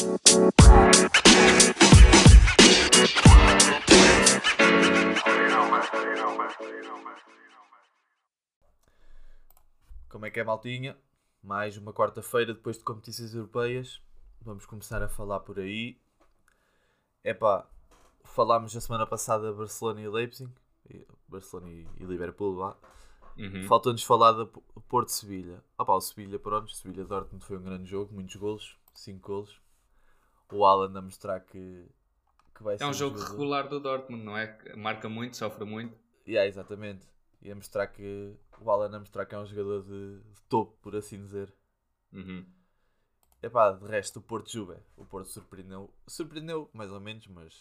Como é que é, maltinha? Mais uma quarta-feira depois de competições europeias. Vamos começar a falar por aí. Epá, falámos na semana passada Barcelona e Leipzig. Barcelona e, Liverpool, vá. Uhum. Falta-nos falar da Porto-Sevilha. Opá, o Sevilha, pronto. Sevilha-Dortmund foi um grande jogo. Muitos golos. 5 golos. O Alan a mostrar que, que vai ser É um jogo jogador. regular do Dortmund, não é? Que Marca muito, sofre muito. Yeah, exatamente. E a mostrar que o Alan a mostrar que é um jogador de, de topo, por assim dizer. Uhum. Epá, de resto, o Porto Juve. O Porto surpreendeu. Surpreendeu, mais ou menos, mas.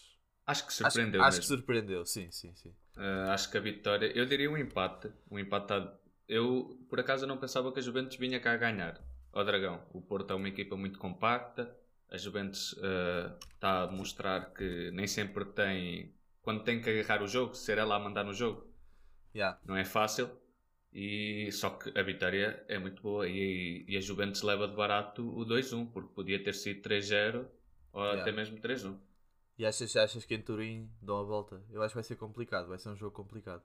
Acho que acho- surpreendeu acho, que mesmo. surpreendeu, sim, sim, sim. Uh, acho que a vitória, eu diria um empate. Um empatado. Eu, por acaso, não pensava que a Juventus vinha cá a ganhar ao Dragão. O Porto é uma equipa muito compacta. A Juventus está a mostrar que nem sempre tem. Quando tem que agarrar o jogo, ser ela a mandar no jogo, Yeah. não é fácil. E só que a vitória é muito boa e, e a Juventus leva de barato o 2-1, porque podia ter sido 3-0 ou Yeah. até mesmo 3-1. E achas, achas que em Turim dão a volta? Eu acho que vai ser complicado, vai ser um jogo complicado.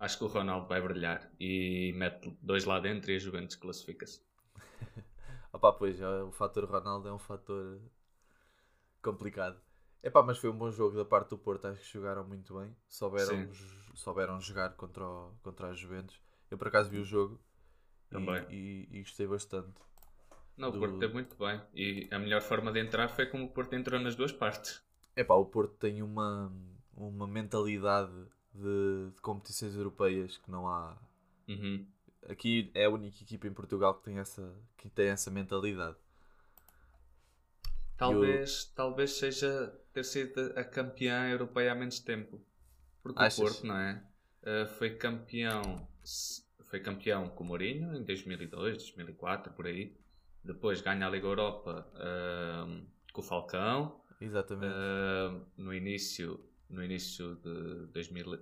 Acho que o Ronaldo vai brilhar e mete dois lá dentro e a Juventus classifica-se. Opá, pois, é, o fator Ronaldo é um fator complicado. Epá, mas foi um bom jogo da parte do Porto, acho que jogaram muito bem. Souberam, souberam jogar contra, o, contra as Juventus. Eu por acaso vi o jogo e- Também. E, e gostei bastante. Não, o Do- Porto teve muito bem. E a melhor forma de entrar foi como o Porto entrou nas duas partes. Epá, o Porto tem uma, uma mentalidade de, de competições europeias que não há. Uhum. Aqui é a única equipa em Portugal que tem essa, que tem essa mentalidade. Talvez, talvez seja ter sido a campeã europeia há menos tempo. Porque Achas? o Porto, não é? Uh, foi campeão foi campeão com o Mourinho em 2002, 2004, por aí. Depois ganha a Liga Europa um, com o Falcão. Exatamente. Uh, no início no início de 2000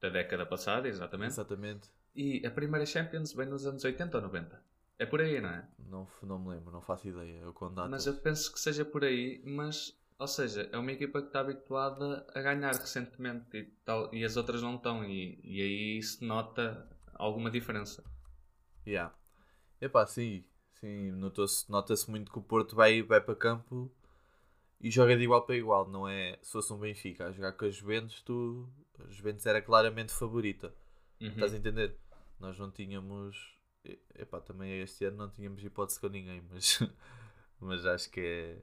da década passada, exatamente. Exatamente. E a primeira Champions vem nos anos 80 ou 90. É por aí, não é? Não, não me lembro, não faço ideia. Eu quando Mas eu penso que seja por aí, mas, ou seja, é uma equipa que está habituada a ganhar recentemente e, tal, e as outras não estão, e, e aí se nota alguma diferença. Yeah. Epá, sim, sim nota-se muito que o Porto vai, vai para campo e joga de igual para igual, não é? Se fosse um Benfica a jogar com a Juventus, tu, a Juventus era claramente favorita. Uhum. Estás a entender? Nós não tínhamos. Epá, também este ano não tínhamos hipótese com ninguém, mas, mas acho que é.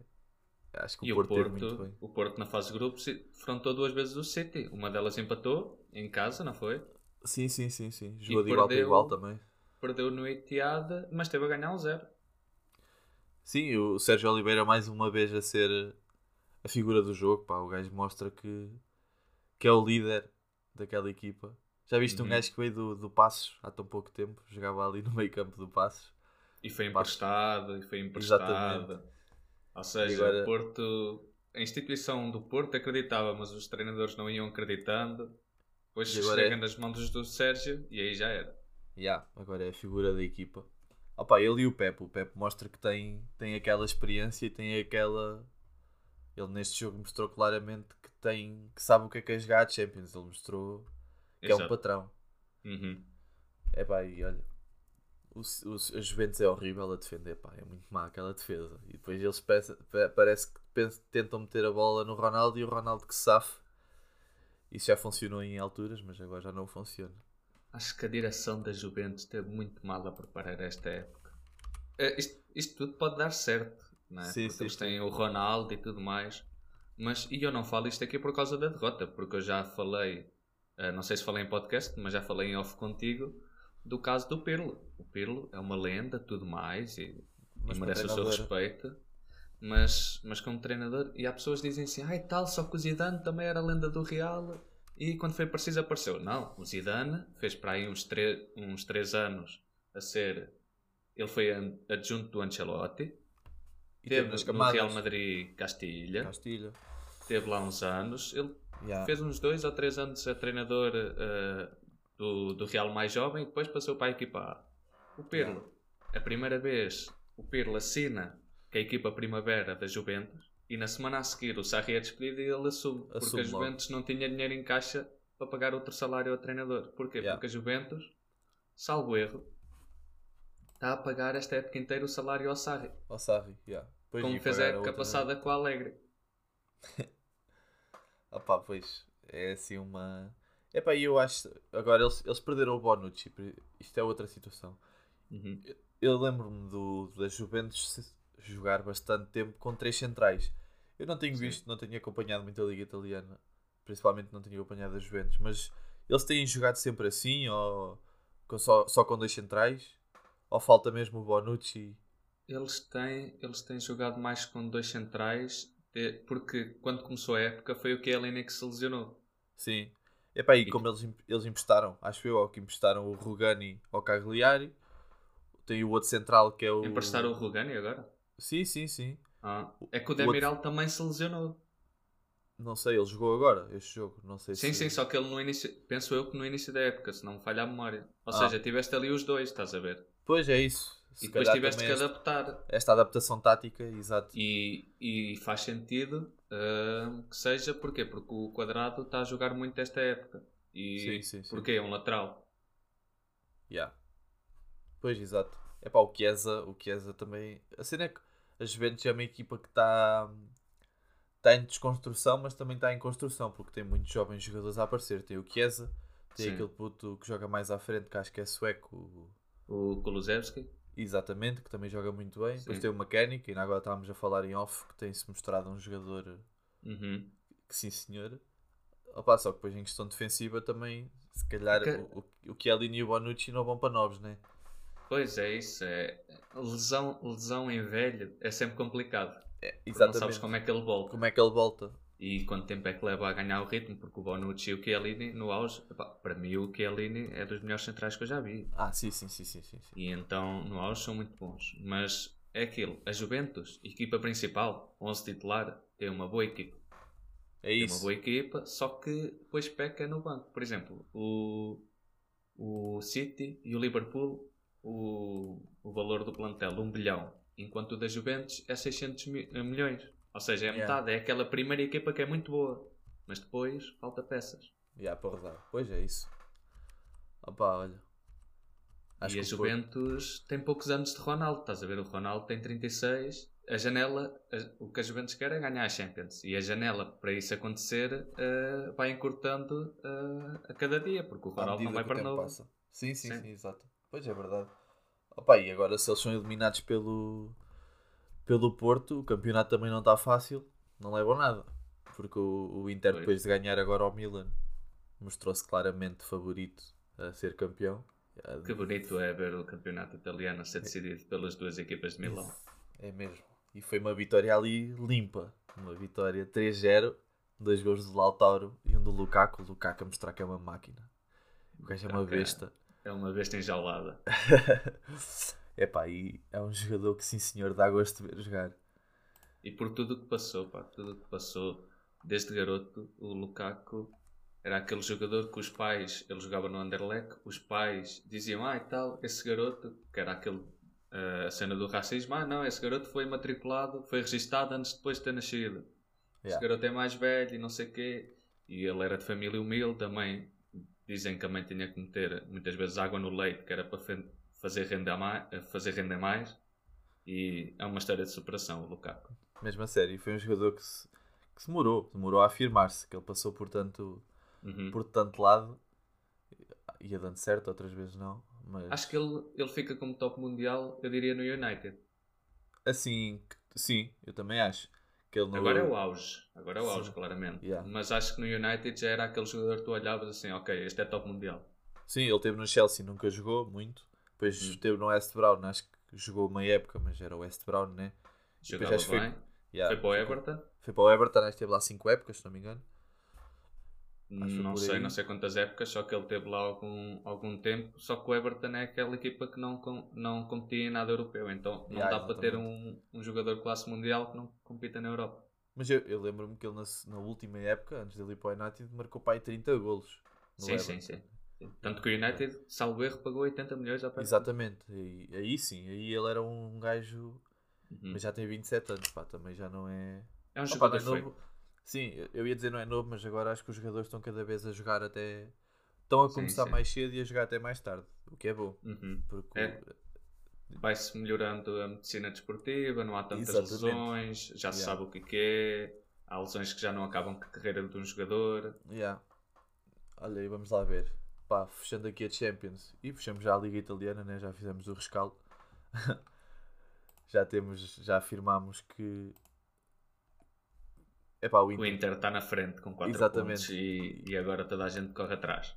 Acho que o o Porto, teve Porto, muito bem. o Porto na fase de grupos defrontou duas vezes o City. Uma delas empatou em casa, não foi? Sim, sim, sim, sim. Jogou de E igual para igual também. Perdeu no Etihad, mas teve a ganhar um zero. Sim, o Sérgio Oliveira mais uma vez a ser a figura do jogo. Pá, o gajo mostra que, que é o líder daquela equipa. Já viste um Uhum. gajo que veio do, do Passos há tão pouco tempo, jogava ali no meio campo do Passos. E foi emprestado, e foi emprestado. Exatamente. Ou seja, agora- o Porto, a instituição do Porto acreditava, mas os treinadores não iam acreditando. Depois chega é- nas mãos do Sérgio e aí já era. Yeah, agora é a figura da equipa. Opa, ele e o Pepe. O Pepe mostra que tem, tem aquela experiência e tem aquela. Ele neste jogo mostrou claramente que tem que sabe o que é que é jogar a Champions. Ele mostrou que é um Exato. patrão. Uhum. É pá, e olha, o, o, a Juventus é horrível a defender, pá, é muito má aquela defesa. E depois eles parece, pa- parece que pens- tentam meter a bola no Ronaldo e o Ronaldo que se safe. Isso já funcionou em alturas, mas agora já não funciona. Acho que a direção da Juventus esteve muito mal a preparar esta época. Eh, isto, isto tudo pode dar certo, não é? Sim, Porque sim, eles sim. têm o Ronaldo e tudo mais. Mas, e eu não falo isto aqui por causa da derrota, porque eu já falei, eh, não sei se falei em podcast, mas já falei em off contigo, do caso do Pirlo. O Pirlo é uma lenda, tudo mais, e, e merece o seu respeito. Mas, mas como treinador, e há pessoas que dizem assim, ai tal, só que o Zidane também era lenda do Real e quando foi preciso apareceu. Não, o Zidane fez para aí uns, uns 3 anos a ser. Ele foi adjunto do Ancelotti, E teve nas no. Real Madrid Castilha, Castilha. teve lá uns anos. Ele Yeah. fez uns 2 ou 3 anos a treinador eh, do, do Real mais jovem e depois passou para a equipa A. O Pirlo, a primeira vez, o Pirlo assina que é a equipa primavera da Juventus, e na semana a seguir o Sarri é despedido e ele assume, porque Assume a Juventus não tinha dinheiro em caixa para pagar outro salário ao treinador. Porquê? Yeah. Porque a Juventus, salvo erro, está a pagar esta época inteira o salário ao Sarri, Ao Sarri, yeah. Pois, como fez a época outra- passada com a Alegre. Ah pá, pois, é assim uma... Epá, e eu acho... Agora, eles, eles perderam o Bonucci, isto é outra situação. Uhum. Eu lembro-me do, da Juventus jogar bastante tempo com três centrais. Eu não tenho Sim. visto, não tenho acompanhado muito a Liga Italiana. Principalmente não tenho acompanhado a Juventus. Mas eles têm jogado sempre assim? Ou com só, só com dois centrais? Ou falta mesmo o Bonucci? Eles têm, eles têm jogado mais com dois centrais, porque quando começou a época foi o Chiellini que se lesionou. Sim. Epá, e E- como eles, eles emprestaram, acho eu, que emprestaram o Rugani ao Cagliari. Tem o outro central que é o... Emprestaram o Rugani agora? Sim, sim, sim. Ah, é que o o Demiral também se lesionou. Não sei, ele jogou agora este jogo. Não sei Sim, se... sim, só que ele no início, penso eu que no início da época, se não me falha a memória. Ou Ah. seja, tiveste ali os dois, estás a ver? Pois é isso. Se e depois tiveste que adaptar. esta adaptação tática, exato. E, e faz sentido ah, que seja, porquê? Porque o Quadrado está a jogar muito esta época. E Sim, sim, sim. porquê? É um lateral. Yeah. Pois, exato. É pá, o Chiesa, o Chiesa também. A cena é que a Juventus é uma equipa que está está em desconstrução, mas também está em construção, porque tem muitos jovens jogadores a aparecer. Tem o Chiesa, tem Sim. aquele puto que joga mais à frente, que acho que é sueco, o- O Kulusevski. Exatamente, que também joga muito bem. Depois Sim. tem o Mecânico, e ainda agora estávamos a falar em off, que tem-se mostrado um jogador Uhum. que sim senhor. Opa, só que depois em questão defensiva também, se calhar Que- o, o, o Chiellini e o Bonucci não vão para novos, né? Pois é, isso. É... Lesão, lesão em velho é sempre complicado. É, Porque Não exatamente. sabes como é que ele volta. Como é que ele volta? E quanto tempo é que leva a ganhar o ritmo? Porque o Bonucci e o Chiellini no auge, para mim o Chiellini é dos melhores centrais que eu já vi. Ah, sim, sim, sim, sim, sim. E então no auge são muito bons. Mas é aquilo, a Juventus, equipa principal, 11 titular, tem uma boa equipa. É Tem uma isso. boa equipa, só que depois peca no banco. Por exemplo, o, o City e o Liverpool, o, o valor do plantel, 1 bilhão, enquanto o da Juventus é 600 mi- milhões. Ou seja, é Yeah. metade, é aquela primeira equipa que é muito boa, mas depois falta peças. Já, para rodar. Pois é isso. Opa, olha. e a Juventus tem poucos anos de Ronaldo, estás a ver? O Ronaldo tem 36. A janela, a- o que a Juventus quer é ganhar a Champions. E a janela, para isso acontecer, eh, vai encurtando eh, a cada dia, porque o Ronaldo não vai para novo. passa. Sim, sim, sim, Sim. exato. Pois é verdade. Opa, e agora se eles são eliminados pelo, pelo Porto, o campeonato também não está fácil. Não levam nada. Porque o, o Inter, Pois. depois de ganhar agora ao Milan, mostrou-se claramente favorito a ser campeão. Que bonito é ver o campeonato italiano a ser decidido pelas duas equipas de Milão. É mesmo. E foi uma vitória ali limpa. Uma vitória 3-0. Dois gols do Lautaro e um do Lukaku. O Lukaku a mostrar que é uma máquina. O gajo é uma Ok. besta. É uma besta enjaulada. Epá, e é um jogador que sim senhor dá gosto de ver jogar. E por tudo o que passou, pá, tudo o que passou, desde garoto, o Lukaku era aquele jogador que os pais, ele jogava no Anderlecht, os pais diziam, ah e tal, esse garoto, que era aquele, eh, a cena do racismo, ah não, esse garoto foi matriculado, foi registado antes de depois de ter nascido. Esse Yeah. garoto é mais velho e não sei o quê. E ele era de família humilde também. Dizem que a mãe tinha que meter muitas vezes água no leite, que era para fazer render mais, fazer render mais. E é uma história de superação, o Lukaku. Mesmo a sério. Foi um jogador que se, que se demorou. Demorou a afirmar-se. Que ele passou por tanto, Uhum. por tanto lado. Ia dando certo, outras vezes não. Mas Acho que ele, ele fica como top mundial, eu diria, no United. assim, sim, eu também acho. Que ele no- Agora é o auge. Agora é o auge, Sim. claramente. Yeah. Mas acho que no United já era aquele jogador que tu olhavas assim, ok, este é top mundial. Sim, ele teve no Chelsea, nunca jogou muito. Depois Hum. esteve no West Brown, acho que jogou uma época, mas era o West Brown, né? Jogava acho que foi- bem. Yeah, foi para o Everton. Foi para o Everton, acho que esteve lá 5 épocas, se não me engano. Acho Não sei, não sei quantas épocas, só que ele teve lá algum, algum tempo. Só que o Everton é aquela equipa que não, com- não competia em nada europeu. Então não Yeah, dá para ter um, um jogador classe mundial que não compita na Europa. Mas eu, eu lembro-me que ele na, na última época, antes dele ir para o United, marcou para aí 30 golos. Sim, sim, Everton. sim. Tanto que o United, salvo erro, pagou 80 milhões Everton. Exatamente. E, aí sim, aí ele era um gajo Uhum. mas já tem 27 anos, pá, também já não é. É um Opa, jogador é feio. novo. Sim, eu ia dizer não é novo, mas agora acho que os jogadores estão cada vez a jogar até. Estão a Sim, começar sim. mais cedo e a jogar até mais tarde, o que é bom. Uhum. Porque É. Vai-se melhorando a medicina desportiva, não há tantas Exatamente. lesões, já se Yeah. sabe o que que é, há lesões que já não acabam com a carreira de um jogador. Yeah. Olha, e vamos lá ver. Pá, fechando aqui a Champions e fechamos já a Liga Italiana, né? já fizemos o rescaldo. já temos, já afirmámos que. Epá, o O Inter. Está na frente com 4 Exatamente. pontos e, e agora toda a gente corre atrás.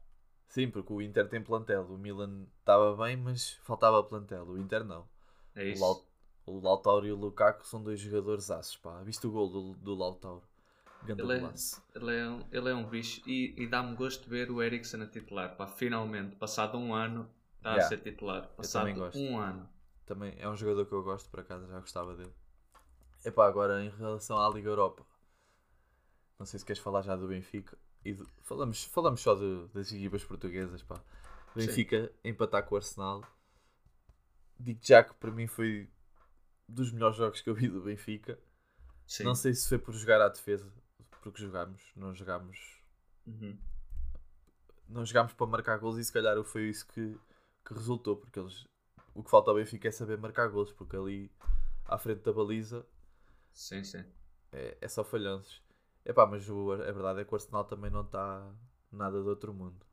Sim, porque o Inter tem plantel. O Milan estava bem, mas faltava plantel. O Inter não. É O, isso. Lau- o Lautaro e o Lukaku são dois jogadores aços, pá. Viste o gol do, do Lautaro? Ele é, ele, é um, ele é um bicho e, e dá-me gosto de ver o Eriksen a titular. Pá, finalmente, passado um ano, está Yeah. a ser titular. Passado um ano. Também é um jogador que eu gosto, por acaso já gostava dele. Epá, agora em relação à Liga Europa, não sei se queres falar já do Benfica. E do- falamos, falamos só do- das equipas portuguesas, pá. Sim. Benfica empatar com o Arsenal. Digo já que para mim foi dos melhores jogos que eu vi do Benfica. Sim. Não sei se foi por jogar à defesa, porque jogámos, não jogámos, Uhum. não jogámos para marcar gols e se calhar foi isso que, que resultou, porque eles o que falta ao Benfica é saber marcar gols, porque ali à frente da baliza sim, sim. é, é só falhanços. Epá, mas o, a verdade é que o Arsenal também não está nada de outro mundo.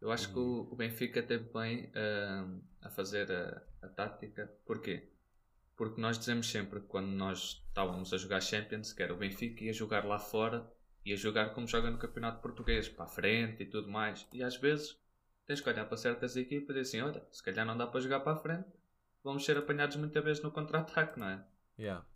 Eu acho que o, o Benfica teve bem ahm, a fazer a, a tática. Porquê? Porque nós dizemos sempre que quando nós estávamos a jogar Champions, que era o Benfica ia jogar lá fora, ia jogar como joga no Campeonato Português, para a frente e tudo mais. E às vezes tens que olhar para certas equipas e dizer assim: olha, se calhar não dá para jogar para a frente, vamos ser apanhados muitas vezes no contra-ataque, não é? Yeah.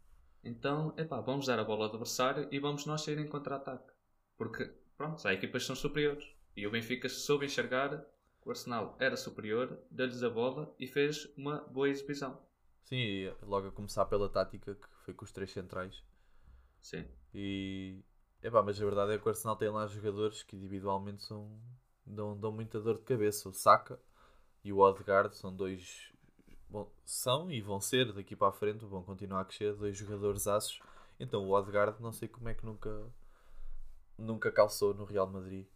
Então, epá, vamos dar a bola ao adversário e vamos nós sair em contra-ataque. Porque, pronto, há equipas que são superiores. E o Benfica soube enxergar que o Arsenal era superior, deu-lhes a bola e fez uma boa exibição. Sim, e logo a começar pela tática que foi com os três centrais. Sim. E epá, mas a verdade é que o Arsenal tem lá jogadores que individualmente são, dão, dão muita dor de cabeça. O Saka e o Odegaard são dois. Bom, são e vão ser daqui para a frente, vão continuar a crescer, dois jogadores aços. Então o Odegaard não sei como é que nunca nunca calçou no Real Madrid.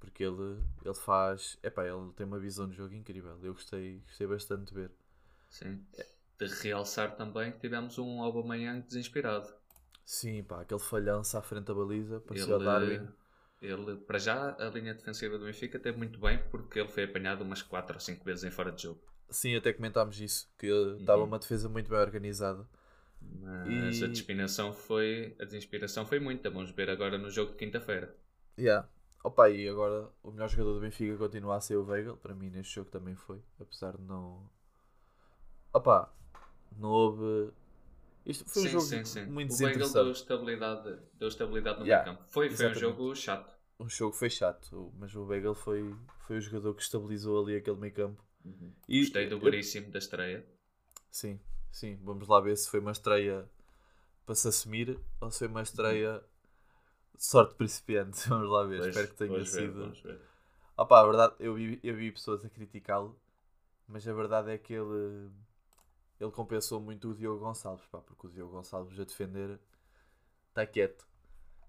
Porque ele, ele faz. Epá, ele tem uma visão de jogo incrível. Eu gostei, gostei bastante de ver. Sim. De realçar também que tivemos um Aubameyang desinspirado. Sim, pá, aquele falhanço à frente da baliza, parecia o Ele, Darwin. ele, para já, a linha defensiva do Benfica teve muito bem porque ele foi apanhado umas 4 ou 5 vezes em fora de jogo. Sim, até comentámos isso, que estava uma defesa muito bem organizada. Mas E- a desinspiração foi a desinspiração foi muita. Vamos ver agora no jogo de quinta-feira. Yeah. Opa, e agora o melhor jogador do Benfica continua a ser o Weigl, para mim neste jogo também foi, apesar de não. Opa, não houve. Isto foi um sim, jogo sim, sim. muito o Weigl deu desinteressante. estabilidade, deu estabilidade no Yeah, meio campo. Foi, foi um jogo chato. O jogo foi chato, mas o Weigl foi, foi o jogador que estabilizou ali aquele meio campo. E Gostei do eu- Veríssimo da estreia. Sim, sim, vamos lá ver se foi uma estreia para se assumir ou se foi uma estreia de sorte principiante. Vamos lá ver, Pois, espero que tenha sido. ver. Opa, a verdade, eu vi, eu vi pessoas a criticá-lo, mas a verdade é que ele, ele compensou muito o Diogo Gonçalves, pá, porque o Diogo Gonçalves a defender está quieto.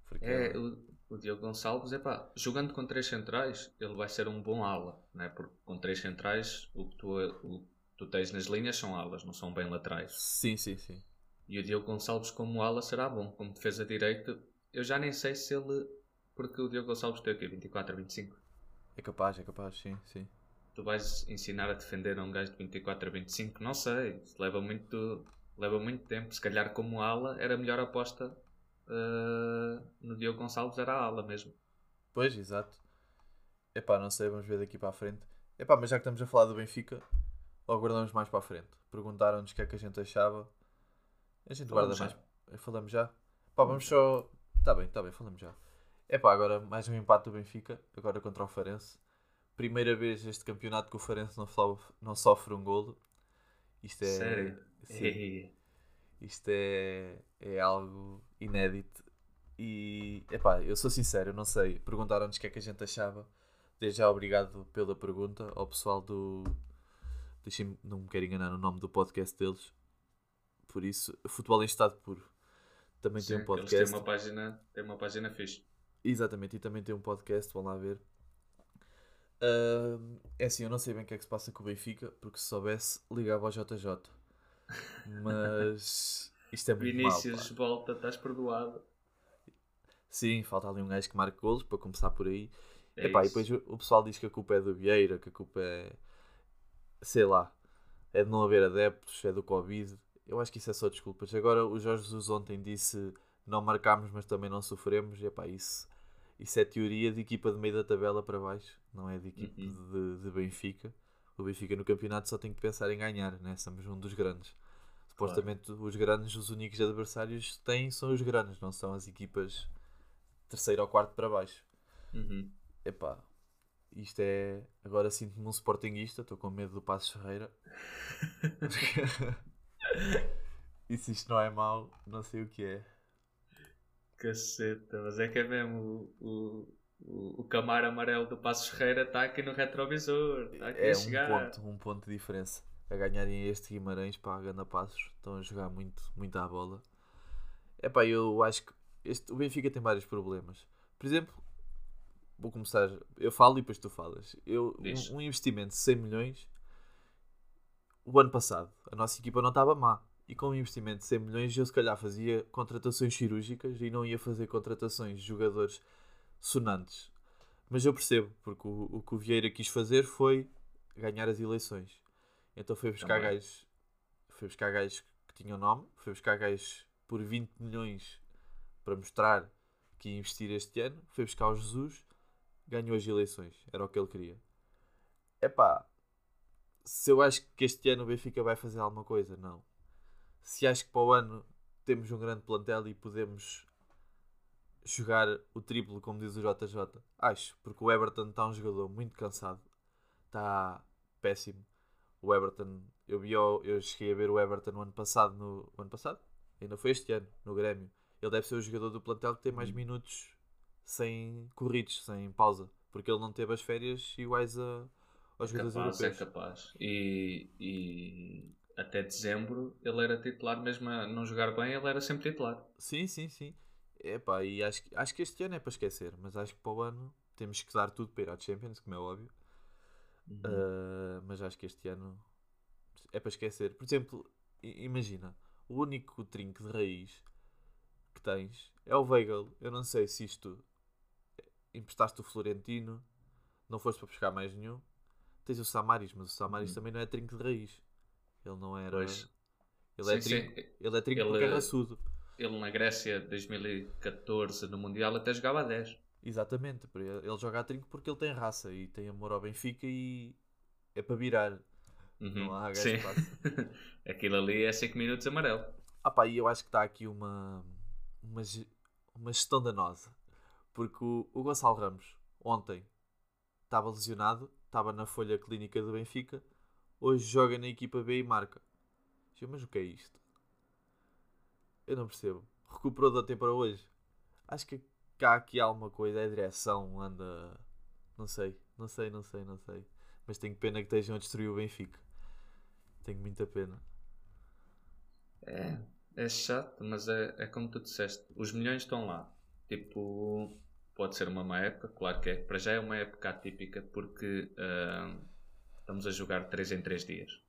Porque É, o, o Diogo Gonçalves, é pá, jogando com três centrais, ele vai ser um bom ala, né? porque com três centrais, o que tu, o que tu tens nas linhas são alas, não são bem laterais. Sim, sim, sim. E o Diogo Gonçalves como ala será bom, como defesa direito, eu já nem sei se ele, porque o Diogo Gonçalves tem aqui 24 a 25. É capaz, é capaz, sim, sim. Tu vais ensinar a defender a um gajo de 24 a 25? Não sei, leva muito, leva muito tempo. Se calhar como ala era a melhor aposta eh, no Diogo Gonçalves, era a ala mesmo. Pois, exato. Epá, não sei, vamos ver daqui para a frente. Epá, mas já que estamos a falar do Benfica, ou guardamos mais para a frente. Perguntaram-nos o que é que a gente achava. A gente Falamos guarda já. mais. Falamos já? Pá, vamos só. Tá bem, tá bem, falamos já. Epá, agora mais um empate do Benfica, agora contra o Farense. Primeira vez este campeonato que o Farense não, sofre, não sofre um golo. Isto é. Sério? Sim. Ei, Isto é, é algo inédito. E, epá, eu sou sincero, eu não sei. Perguntaram-nos o que é que a gente achava. Desde já, obrigado pela pergunta ao pessoal do. Deixem-me, não me quero enganar no nome do podcast deles. Por isso, futebol em estado puro. Também Sim, tem um eles têm podcast. uma página, têm uma página fixe. Exatamente, e também tem um podcast, vão lá ver. Ahm, é assim, eu não sei bem o que é que se passa com o Benfica, porque se soubesse, ligava ao JJ. Mas isto é muito mal, Vinícius, pá. volta, estás perdoado. Sim, falta ali um gajo que marque golos para começar por aí. É Epá, e depois o pessoal diz que a culpa é do Vieira, que a culpa é. sei lá. É de não haver adeptos, é do Covid. Eu acho que isso é só desculpas. Agora o Jorge Jesus ontem disse não marcámos, mas também não sofremos. Epá, isso, isso é teoria de equipa de meio da tabela para baixo, não é de equipa Uhum. de, de Benfica. O Benfica no campeonato só tem que pensar em ganhar, né? Somos um dos grandes. Supostamente os grandes, os únicos adversários que têm são os grandes, não são as equipas terceiro ou quarto para baixo. Uhum. Epá, isto é. Agora sinto-me um sportinguista, estou com medo do Passos Ferreira. e se isto não é mau, não sei o que é. Caceta, mas é que é mesmo o, o, o, o camar amarelo do Passos Ferreira está aqui no retrovisor. Está aqui É a um chegar. ponto, um ponto de diferença. A ganharem este Guimarães para a Ganda Passos, estão a jogar muito, muito à bola. Epá, eu acho que este, o Benfica tem vários problemas. Por exemplo, vou começar. Eu falo e depois tu falas. Eu, um, um investimento de 100 milhões o ano passado, a nossa equipa não estava má. E com um investimento de 100 milhões, eu se calhar fazia contratações cirúrgicas e não ia fazer contratações de jogadores sonantes. Mas eu percebo, porque o, o que o Vieira quis fazer foi ganhar as eleições. Então foi buscar Também. gajos, foi buscar gajos que tinham nome, foi buscar gajos por 20 milhões para mostrar que ia investir este ano, foi buscar o Jesus, ganhou as eleições, era o que ele queria. Epá, se eu acho que este ano o Benfica vai fazer alguma coisa, não. Se acho que para o ano temos um grande plantel e podemos jogar o triplo, como diz o JJ, acho, porque o Everton está um jogador muito cansado, está péssimo. O Everton, eu, vi, eu cheguei a ver o Everton no ano passado, no ano passado? Ainda foi este ano, no Grêmio. Ele deve ser o jogador do plantel que tem mais Uhum. minutos sem corridos, sem pausa, porque ele não teve as férias iguais a, aos jogadores capaz, é europeus. capaz. E, e até dezembro ele era titular, mesmo a não jogar bem, ele era sempre titular. Sim, sim, sim. Epá, e acho, que- acho que este ano é para esquecer, mas acho que para o ano temos que dar tudo para ir à Champions, como é óbvio. Uhum. Uh, mas acho que este ano é para esquecer. Por exemplo, imagina, o único trinco de raiz que tens é o Weigl. Eu não sei se isto emprestaste o Florentino, não foste para buscar mais nenhum. Tens o Samaris, mas o Samaris Uhum. também não é trinco de raiz. Ele não era. Pois. Ele é Sim, trinco, sim. ele é trinco Ele- porque é raçudo. Ele na Grécia 2014 no Mundial até jogava a 10. Exatamente, ele joga a trinco porque ele tem raça e tem amor ao Benfica e é para virar. Uhum. Não há Sim. Aquilo ali é 5 minutos amarelo. Ah pá, e eu acho que está aqui uma, uma, uma gestão danosa. Porque o, o Gonçalo Ramos, ontem, estava lesionado, estava na folha clínica do Benfica, hoje joga na equipa B e marca. Mas o que é isto? Eu não percebo. Recuperou de ontem para hoje. Acho que cá aqui alguma coisa, a direção anda. Não sei, não sei, não sei, não sei. Mas tenho pena que estejam a destruir o Benfica. Tenho muita pena. É, é chato, mas é, é como tu disseste. Os milhões estão lá. Tipo, pode ser uma má época, claro que é. Para já é uma época atípica porque ah, estamos a jogar 3 em 3 dias.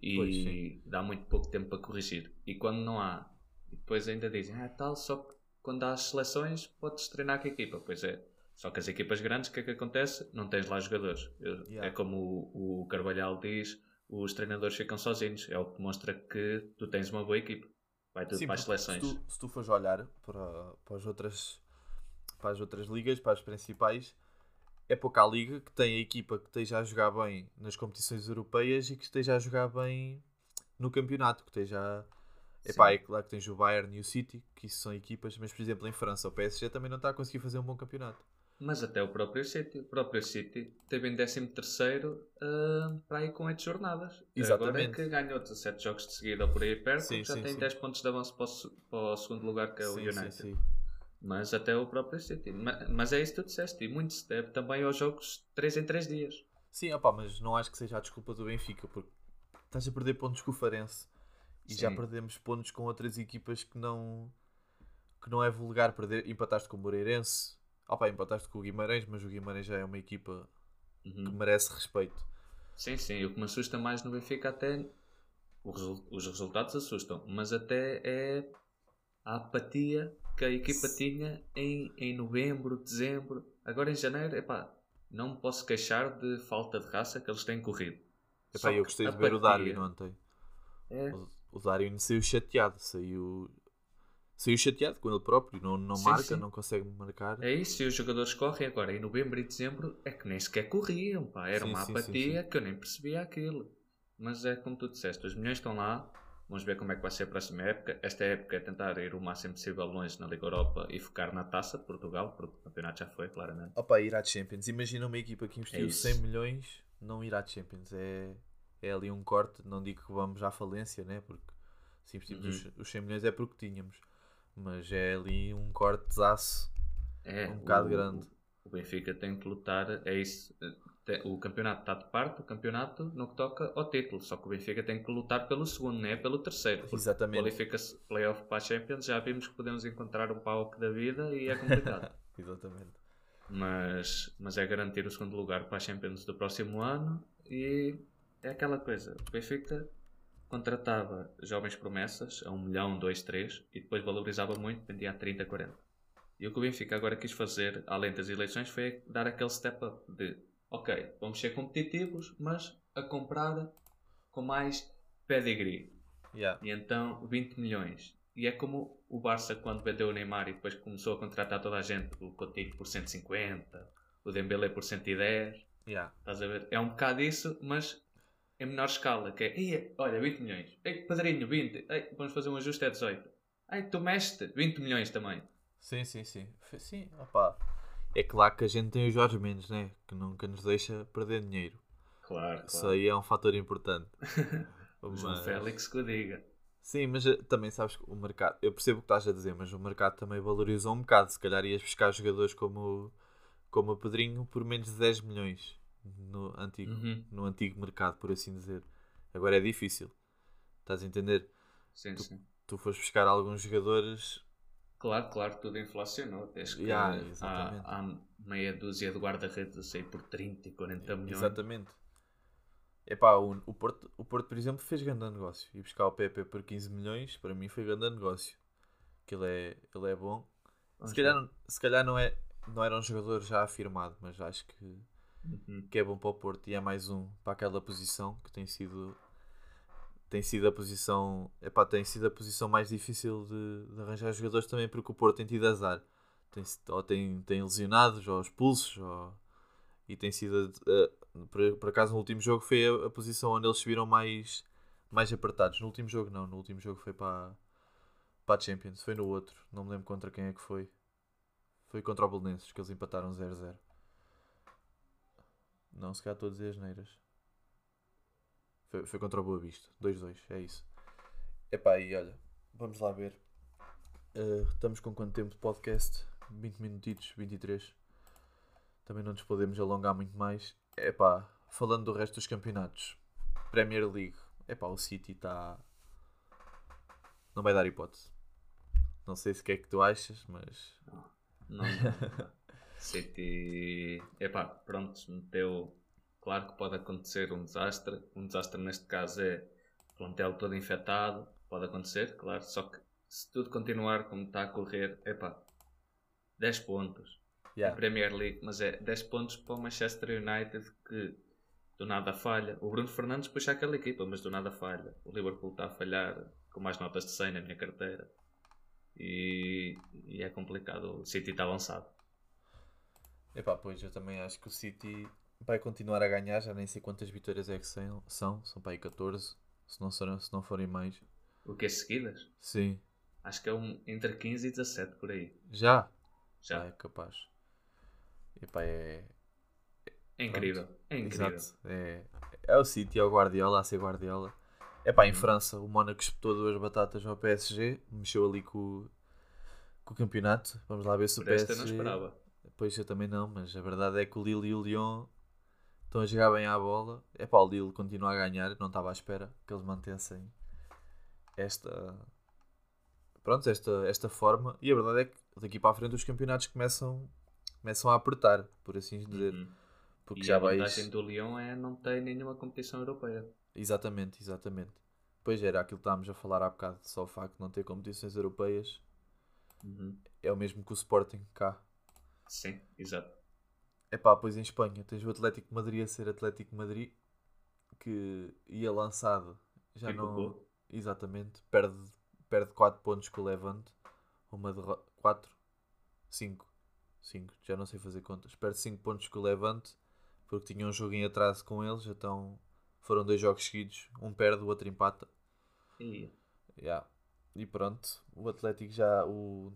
E dá muito pouco tempo para corrigir. E quando não há, e depois ainda dizem, ah, tal, só que quando há as seleções podes treinar com a equipa. Pois é. Só que as equipas grandes, o que é que acontece? Não tens lá jogadores. Yeah. É como o, o Carvalhal diz, os treinadores ficam sozinhos. É o que demonstra que tu tens uma boa equipa. Vai tudo Sim, para as seleções. Se tu, se tu fores olhar para, para, as outras, para as outras ligas, para as principais, é pouca a liga que tem a equipa que esteja a jogar bem nas competições europeias e que esteja a jogar bem no campeonato, que esteja a... Epá, é claro que tens o Bayern e o City, que isso são equipas, mas por exemplo em França o PSG também não está a conseguir fazer um bom campeonato. Mas até o próprio City. O próprio City teve em 13 terceiro ah, para aí com 8 jornadas. Agora é Exatamente. que ganhou 17 jogos de seguida ou por aí perto, Sim, já sim, tem sim. 10 pontos de avanço para o, para o segundo lugar que é o Sim, United. sim, sim. Mas até o próprio City. Ma- Mas é isso que tu disseste. E muito se deve também aos jogos 3 em 3 dias. Sim, opá, mas não acho que seja a desculpa do Benfica, porque estás a perder pontos com o Farense E já Sim. perdemos pontos com outras equipas que não que não é vulgar perder. Empataste com o Moreirense. Opa, empataste com o Guimarães, mas o Guimarães já é uma equipa que Uhum. merece respeito. Sim, sim. O que me assusta mais no Benfica até. Os resultados assustam, mas até é a apatia que a equipa tinha em, em novembro, dezembro. Agora em janeiro, epá, não me posso queixar de falta de raça que eles têm corrido. Epá, Só eu que gostei de apatia ver o Darwin ontem. É, O, o Darwin saiu chateado, saiu, saiu chateado com ele próprio, não, não Sim, marca, sim. não consegue marcar. é isso, e os jogadores correm agora em novembro e dezembro é que nem sequer corriam, pá. Era Sim, uma apatia que eu nem percebia aquilo. Mas é como tu disseste, os milhões estão lá, vamos ver como é que vai ser a próxima época. Esta época é tentar ir o máximo possível longe na Liga Europa e focar na taça de Portugal, porque o campeonato já foi, claramente. Opa, ir à Champions. Imagina uma equipa que investiu É isso. 100 milhões não ir à Champions. É, é ali um corte. Não digo que vamos à falência, né? Porque se investimos Uhum. os, os 100 milhões é porque tínhamos. Mas é ali um corte de aço É, um bocado o- grande. O Benfica tem que lutar, é isso. Tem- O campeonato está de parte, o campeonato no que toca ao título. Só que o Benfica tem que lutar pelo segundo, não é pelo terceiro. Exatamente. Qualifica-se playoff para a Champions, já vimos que podemos encontrar um pau da vida e é complicado. Exatamente. mas, mas é garantir o segundo lugar para a Champions do próximo ano e é aquela coisa. O Benfica contratava jovens promessas a 1 milhão, 2, 3 e depois valorizava muito, vendia a 30, 40. E o que o Benfica agora quis fazer, além das eleições, foi dar aquele step up de ok, vamos ser competitivos, mas a comprar com mais pedigree. Yeah. E então 20 milhões. E é como o Barça quando vendeu o Neymar e depois começou a contratar toda a gente, o Coutinho por 150, o Dembélé por 110. Yeah. Estás a ver? É um bocado isso, mas em menor escala, que é, "Ia, olha, 20 milhões. Ei, padrinho, 20. Ei, vamos fazer um ajuste, é 18. Ei, tu mexes 20 milhões também. Sim, sim, sim. Sim, opá. É claro que a gente tem os Jorge Mendes, né? Que nunca nos deixa perder dinheiro. Claro, Isso aí é um fator importante. O João Mas- Félix que o diga. Sim, mas eh, também sabes que o mercado, eu percebo o que estás a dizer, mas o mercado também valorizou um bocado. Se calhar ias buscar jogadores como, como o Pedrinho por menos de 10 milhões no antigo, Uhum. no antigo mercado, por assim dizer. Agora é difícil. Estás a entender? Sim, sim. Tu foste buscar alguns jogadores. Claro, claro, tudo inflacionou. Desde que Yeah, há, há meia dúzia de guarda-redes a sair por 30 e 40 milhões. Exatamente. Epá, o, o, Porto, o Porto, por exemplo, fez grande negócio. E buscar o PP por 15 milhões, para mim foi grande negócio. Que ele é, ele é bom. Se calhar, se calhar não, é, não era um jogador já afirmado, mas acho que. Que é bom para o Porto e é mais um para aquela posição que tem sido tem sido a posição epá, tem sido a posição mais difícil de, de arranjar jogadores também porque o Porto tem tido azar. Tem, ou tem, tem lesionados ou expulsos ou, e tem sido eh, por, por acaso no último jogo foi a, a posição onde eles se viram mais mais apertados. No último jogo não no último jogo foi para para a Champions foi no outro não me lembro contra quem é que foi. Foi contra o Belenenses que eles empataram 0-0 não, se calhar estou a dizer as neiras. Foi, foi contra o Boa Vista. 2-2, é isso. Epá, e olha, vamos lá ver. Eh, estamos com quanto tempo de podcast? 20 minutitos, 23. Também não nos podemos alongar muito mais. Epá, falando do resto dos campeonatos. Premier League. Epá, o City está... Não vai dar hipótese. Não sei se o que é que tu achas, mas... Não. City. Epá, pronto, meteu. Claro que pode acontecer um desastre. Um desastre neste caso é plantel todo infectado. Pode acontecer, claro. Só que se tudo continuar como está a correr, epá, 10 pontos. Yeah. Premier League, mas é 10 pontos para o Manchester United que do nada falha. O Bruno Fernandes puxa aquela equipa, mas do nada falha. O Liverpool está a falhar com mais notas de 100 na minha carteira. E, e é complicado. O City está avançado. Epá, pois eu também acho que o City vai continuar a ganhar, já nem sei quantas vitórias é que são, são, são para aí 14, se não, serão, se não forem mais. O que é seguidas? Sim, Acho que é um, entre 15 e 17 por aí. já? Já. É capaz. Epá, é... É incrível. É incrível. Exato. É, é o City, é o Guardiola, a ser Guardiola. Epá, Uhum. em França o Mónaco espetou duas batatas ao PSG, mexeu ali com, o- com o campeonato. Vamos lá ver se o Por esta PSG... não esperava. Pois eu também não, mas a verdade é que o Lille e o Lyon estão a jogar bem à bola. É pá, o Lille continua a ganhar, não estava à espera que eles mantessem esta pronto, esta, esta forma e a verdade é que daqui para a frente os campeonatos começam, começam a apertar, por assim dizer. Uhum. Porque E já a vais. vantagem do Lyon é não ter nenhuma competição europeia. Exatamente, exatamente. Pois era aquilo que estávamos a falar há bocado, só o facto de não ter competições europeias Uhum. é o mesmo que o Sporting cá. Sim, exato. É pá, pois em Espanha tens o Atlético Madrid a ser Atlético Madrid que ia lançado já não. gol. Exatamente, perde, perde 4 pontos com o Levante, uma derrota. 4? 5. 5, já não sei fazer contas. Perde 5 pontos com o Levante porque tinha um jogo em atraso com eles, então foram dois jogos seguidos, um perde, o outro empata. E Yeah. E pronto, o Atlético já. O,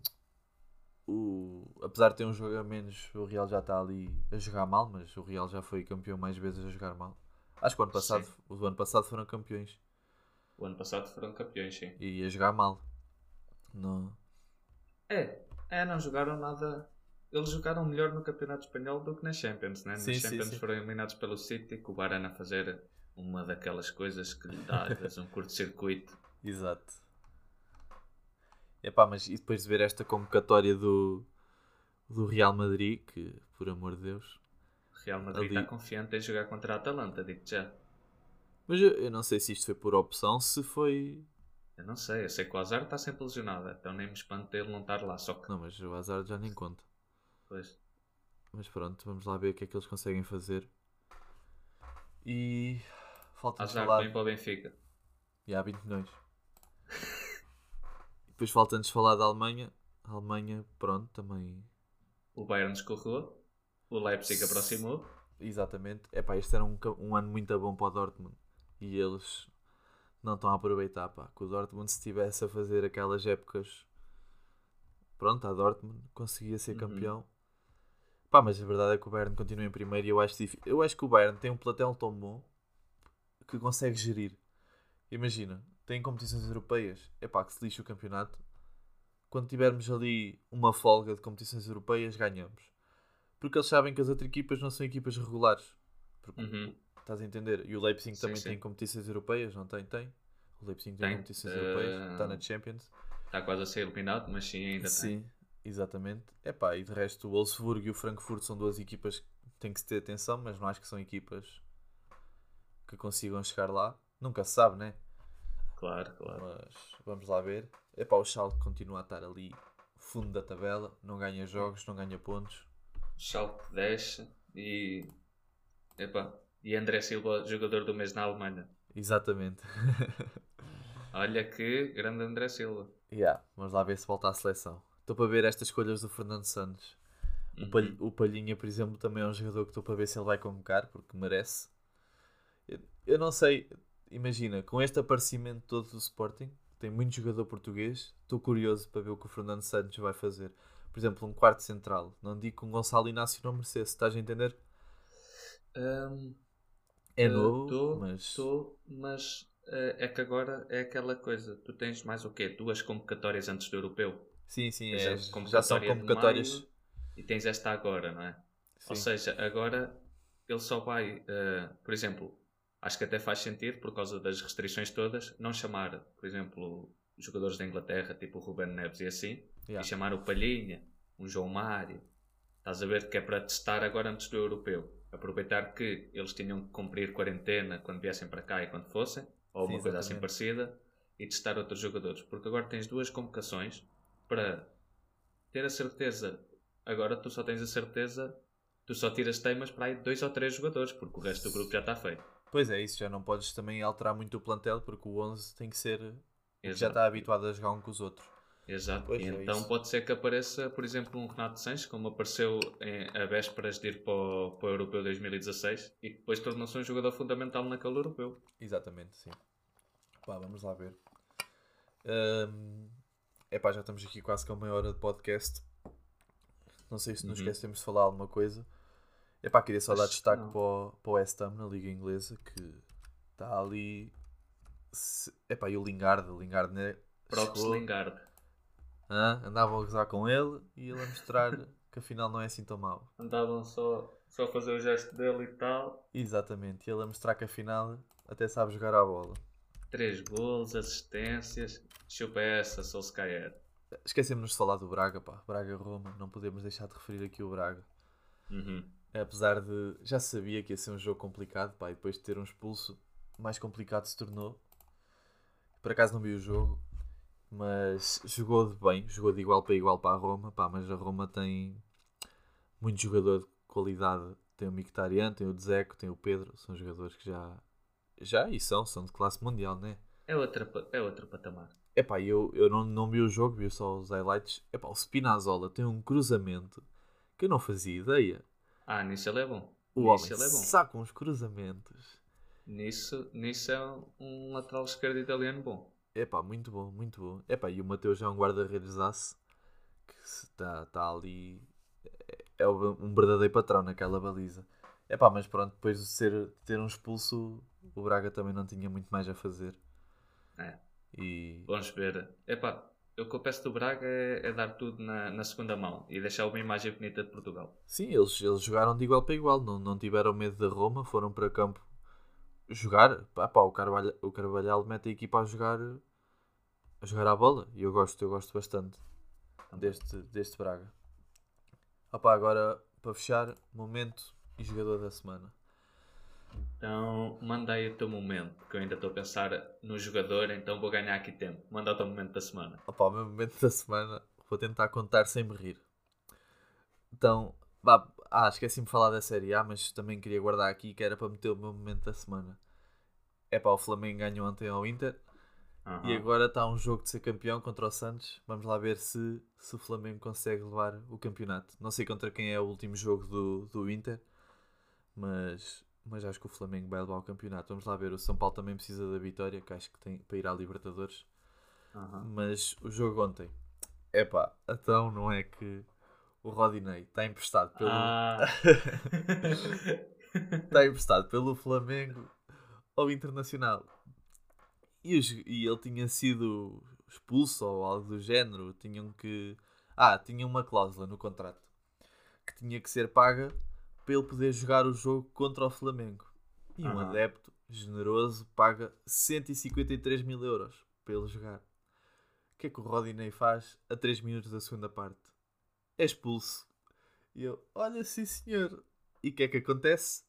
o, apesar de ter um jogo a menos, o Real já está ali a jogar mal, mas o Real já foi campeão mais vezes a jogar mal. Acho que o ano passado, Sim. o ano passado foram campeões o ano passado foram campeões, sim. e a jogar mal. No, É, é, não jogaram nada. Eles jogaram melhor no Campeonato Espanhol do que na Champions, né? Sim, sim, Champions sim. foram eliminados pelo City, com o Barana a fazer uma daquelas coisas que lhe dá às vezes um curto-circuito. Exato. Epá, mas e depois de ver esta convocatória do, do Real Madrid, que por amor de Deus. Real Madrid Ali- está confiante em jogar contra a Atalanta, digo já. Mas eu, eu não sei se isto foi por opção, se foi. Eu não sei, eu sei que o Azar está sempre lesionado, então nem me espanto ele não estar lá, só que Não, mas o Hazard já nem conta. depois. Mas pronto, vamos lá ver o que é que eles conseguem fazer. E falta-nos Azar falar. vem para o Benfica. E há 20 milhões. Depois falta-nos falar da Alemanha. A Alemanha, pronto, também. O Bayern escorregou, o Leipzig aproximou. Exatamente. Epá, este era um, um ano muito bom para o Dortmund. E eles não estão a aproveitar, pá. Que o Dortmund, se estivesse a fazer aquelas épocas. Pronto, a Dortmund conseguia ser Uhum. campeão. Pá, mas a verdade é que o Bayern continua em primeiro e eu acho, difí- eu acho que o Bayern tem um platel tão bom que consegue gerir. Imagina, tem competições europeias. É pá, que se lixe o campeonato. Quando tivermos ali uma folga de competições europeias, ganhamos. Porque eles sabem que as outras equipas não são equipas regulares. Porque, Uhum. Estás a entender? E o Leipzig Sim, também sim. tem competições europeias, não tem? Tem. O Leipzig tem, Tem. competições Eh, europeias, está na Champions. Está quase a ser eliminado, mas sim, ainda tem. Sim, exatamente. Epá, e de resto o Wolfsburg e o Frankfurt são duas equipas que têm que se ter atenção, mas não acho que são equipas que consigam chegar lá. Nunca se sabe, né? Claro, claro. Mas vamos lá ver. Epá, o Schalke continua a estar ali fundo da tabela, não ganha jogos, não ganha pontos. Schalke desce e. Epá. E André Silva, jogador do mês na Alemanha. Exatamente. Olha que grande André Silva. yeah, vamos lá ver se volta à seleção. Estou para ver estas escolhas do Fernando Santos. O, Uhum. Palh- o Palhinha, por exemplo, também é um jogador que estou para ver se ele vai convocar, porque merece. Eu, eu não sei, imagina, com este aparecimento todo do Sporting, tem muito jogador português, estou curioso para ver o que o Fernando Santos vai fazer. Por exemplo, um quarto central. Não digo que um Gonçalo Inácio não merecesse, estás a entender? Hum, É eh, novo, tô- mas. tô, mas eh, é que agora é aquela coisa. Tu tens mais o quê? Duas convocatórias antes do europeu. Sim, sim, é, já são convocatórias. maio E tens esta agora, não é? Ou Sim. seja, agora ele só vai, eh, por exemplo, acho que até faz sentido, por causa das restrições todas, não chamar, por exemplo, jogadores da Inglaterra, tipo o Ruben Neves e assim, Yeah. e chamar o Palhinha, um João Mário. Estás a ver que é para testar agora antes do europeu. Aproveitar que eles tinham que cumprir quarentena quando viessem para cá e quando fossem, ou Sim, uma coisa assim parecida, e testar outros jogadores. Porque agora tens duas convocações para ter a certeza. Agora tu só tens a certeza, tu só tiras temas para aí dois ou três jogadores, porque o resto do grupo já está feito. Pois é, isso já não podes também alterar muito o plantel, porque o 11 tem que ser. Já Exato. está habituado a jogar um com os outros. Exato. Pois é então isso. pode ser que apareça, por exemplo, um Renato Sanches, como apareceu em, a vésperas de ir para o, para o Europeu 2016 e que depois tornou-se um jogador fundamental naquele Europeu. Exatamente, sim. Pá, vamos lá ver. Ahm, epá, já estamos aqui quase com meia hora de podcast. Não sei se nos Uhum. esquecemos de falar alguma coisa. Epá, queria só dar Acho destaque para o, para o West Ham na Liga Inglesa que está ali. Se... Epá, e o Lingard, o Lingard né? Props chegou, Lingard. hã? andavam a gozar com ele e ele a mostrar que afinal não é assim tão mau. Andavam só, só a fazer o gesto dele e tal. Exatamente, e ele a mostrar que afinal até sabe jogar à bola. 3 gols, assistências. Chupa essa, Solskjaer. Esquecemos de falar do Braga, pá. Braga-Roma. Não podemos deixar de referir aqui o Braga. Uhum. Apesar de. Já sabia que ia ser um jogo complicado, pá. E depois de ter um expulso, mais complicado se tornou. Por acaso não vi o jogo. Mas jogou de bem. Jogou de igual para igual para a Roma, pá. Mas a Roma tem muito jogador de qualidade. Tem o Mkhitaryan, tem o Dzeko, tem o Pedro. São jogadores que já. Já e são, são de classe mundial, né? É outra, é outro patamar. Epá, eu, eu não, não vi o jogo, vi só os highlights. Epá, o Spinazzola tem um cruzamento que eu não fazia ideia. Ah, nisso ele é bom. O nisso homem ele é bom. saca uns cruzamentos. Nisso, nisso é um lateral esquerdo italiano bom. Epá, muito bom, muito bom. Epá, e o Mateus já é um guarda-redes aço que está tá ali. é- É um verdadeiro patrão naquela baliza. Epá, mas pronto, depois de ser, ter um expulso, o Braga também não tinha muito mais a fazer. É. E Vamos ver. Epá, o que eu peço do Braga é, é dar tudo na, na segunda mão e deixar uma imagem bonita de Portugal. Sim, eles, eles jogaram de igual para igual, não, não tiveram medo da Roma, foram para campo jogar. Pá, pá, o, Carvalho, o Carvalhal mete a equipa a jogar a jogar à bola e eu gosto, eu gosto bastante deste, deste Braga. Opá, agora para fechar, momento e jogador da semana. Então, manda aí o teu momento, que eu ainda estou a pensar no jogador, então vou ganhar aqui tempo. Manda o teu momento da semana. Opá, o meu momento da semana vou tentar contar sem me rir. Então, ah, esqueci-me de falar da Série A, mas também queria guardar aqui que era para meter o meu momento da semana. É pá, o Flamengo ganhou ontem ao Inter Aham. e agora está um jogo de ser campeão contra o Santos. Vamos lá ver se, se o Flamengo consegue levar o campeonato. Não sei contra quem é o último jogo do, do Inter, mas, mas acho que o Flamengo vai levar o campeonato. Vamos lá ver. O São Paulo também precisa da vitória, que acho que tem para ir à Libertadores. Aham. Mas o jogo ontem, é pá, então não é que o Rodinei está emprestado pelo, Ah. está emprestado pelo Flamengo ao Internacional e, os- e ele tinha sido expulso ou algo do género. Tinham que. Ah, tinha uma cláusula no contrato que tinha que ser paga para ele poder jogar o jogo contra o Flamengo. E um adepto generoso paga 153 mil euros para ele jogar. O que é que o Rodinei faz a 3 minutos da segunda parte? É expulso. E eu, olha, sim senhor. E o que é que acontece?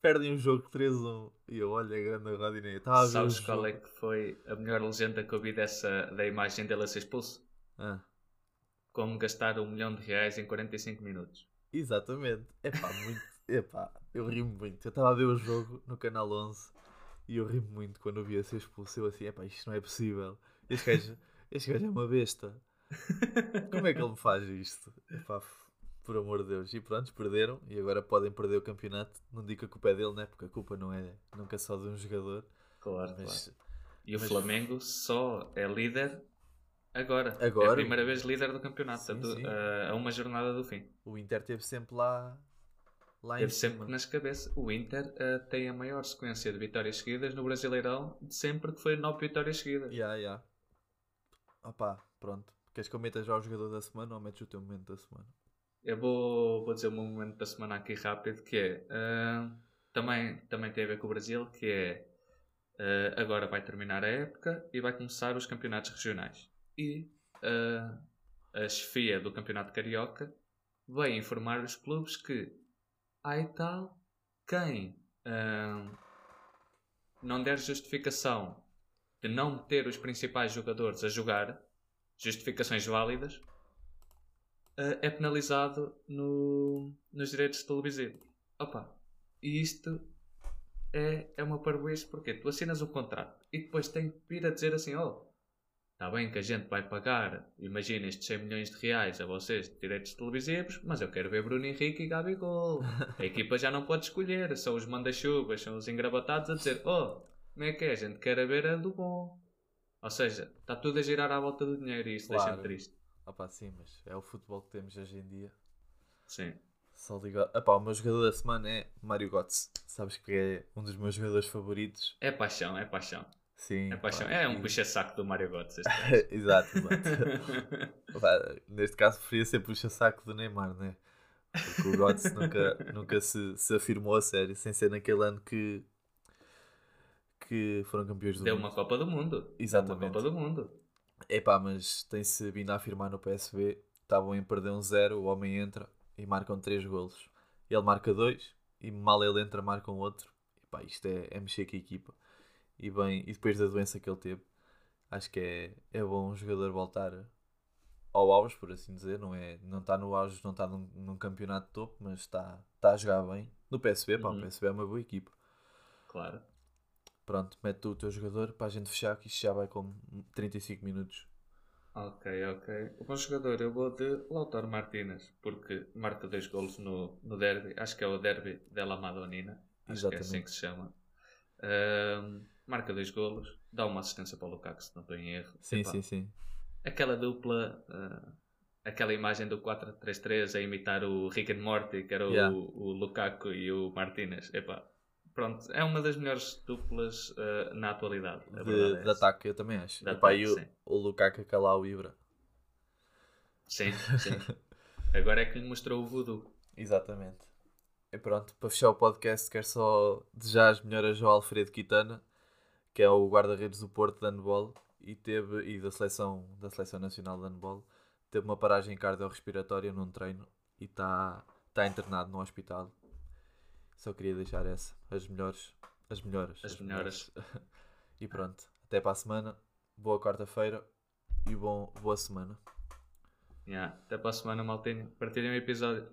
Perdem o jogo 3-1. E eu, olha, grande Rodinei. Estava Sabes qual jogo. é que foi a melhor legenda que eu vi dessa, da imagem dele a ser expulso? Ah, Como gastar um milhão de reais em 45 minutos. Exatamente. Epá, muito. Epá, eu ri-me muito. Eu estava a ver o jogo no canal 11 e eu ri-me muito quando eu via ser expulso. Eu assim, epá, isto não é possível. Este gajo, este gajo é uma besta. Como é que ele me faz isto? Epá, por amor de Deus. E pronto, perderam e agora podem perder o campeonato. Não digo que a culpa é dele, né? Porque a culpa não é nunca só de um jogador. Claro, Mas claro. E o mas- Flamengo só é líder agora. Agora? É a primeira vez líder do campeonato, Sim, a, sim. a- a uma jornada do fim. o Inter esteve sempre lá, lá em Teve sempre cima. nas cabeças. O Inter eh, tem a maior sequência de vitórias seguidas no Brasileirão de sempre que foi nove vitórias seguidas. Ya, ya. Opá, pronto. Queres que eu meta já o jogador da semana ou metes o teu momento da semana? Eu vou, vou dizer o meu momento da semana aqui rápido, que é ah, também, também tem a ver com o Brasil, que é agora vai terminar a época e vai começar os campeonatos regionais. E ah, a chefia do campeonato carioca vai informar os clubes que e tal quem ah, não der justificação de não ter os principais jogadores a jogar, justificações válidas, eh, é penalizado no, nos direitos televisivos. Opa, e isto é, é uma parvoíce porque tu assinas um contrato e depois tem que vir a dizer assim: oh, está bem que a gente vai pagar, imagina estes 100 milhões de reais a vocês de direitos televisivos, mas eu quero ver Bruno Henrique e Gabigol. A equipa já não pode escolher, são os manda-chuvas, são os engravatados a dizer: oh, como é que é? A gente quer ver a do bom. Ou seja, está tudo a girar à volta do dinheiro e isso Claro. deixa-me triste. Opá, sim, mas é o futebol que temos hoje em dia. Sim. Só liga. Epá, o meu jogador da semana é Mário Götze. Sabes que é um dos meus jogadores favoritos. É paixão, é paixão. Sim. É paixão. pá, É um puxa-saco do Mario Götze. exato, exato. Pá, neste caso preferia ser puxa-saco do Neymar, né? Porque o Götze nunca, nunca se, se afirmou a sério, sem ser naquele ano que, que foram campeões do Deu mundo. uma Copa do Mundo. Deu Exatamente. Uma Copa do Mundo. Epá, mas tem-se vindo a afirmar no PSV. Estavam em perder um zero, o homem entra e marcam três golos. Ele marca dois e mal ele entra, marcam outro. Epá, isto é, é mexer com a equipa. E, bem, e depois da doença que ele teve, acho que é, é bom um jogador voltar ao auge, por assim dizer. Não, é, não está no auge, não está num, num campeonato de topo, mas está, está a jogar bem. No PSV, pá, Uhum. o PSV é uma boa equipa. Claro. Pronto, mete tu o teu jogador para a gente fechar, que isto já vai com 35 minutos. Ok, ok. O bom jogador eu vou de Lautaro Martínez, porque marca dois golos no, no derby. Acho que é o derby della Madonina. Acho que é assim Exatamente. que se chama. Ahm, marca dois golos, dá uma assistência para o Lukaku, se não estou em erro. Sim, Epá, sim, sim. Aquela dupla, ah, aquela imagem do 4-3-3 a imitar o Rick and Morty, que era o, Yeah. o Lukaku e o Martínez. Epá, pronto, é uma das melhores duplas ah, na atualidade. De, é de ataque, eu também acho. Epá, ataque, e o, o Lukaku calar o Ibra. Sim, sim. Agora é que lhe mostrou o voodoo. Exatamente. E pronto, para fechar o podcast, quero só desejar as melhoras ao Alfredo Quitana, que é o guarda-redes do Porto de handball e, teve, e da, seleção, da seleção nacional de handball. Teve uma paragem cardiorrespiratória num treino e está tá internado no hospital. Só queria deixar essa. As melhores. As melhoras. As melhoras. e pronto. Até para a semana. Boa quarta-feira e bom, boa semana. Yeah. Até para a semana, maltinho. Partilhem o episódio.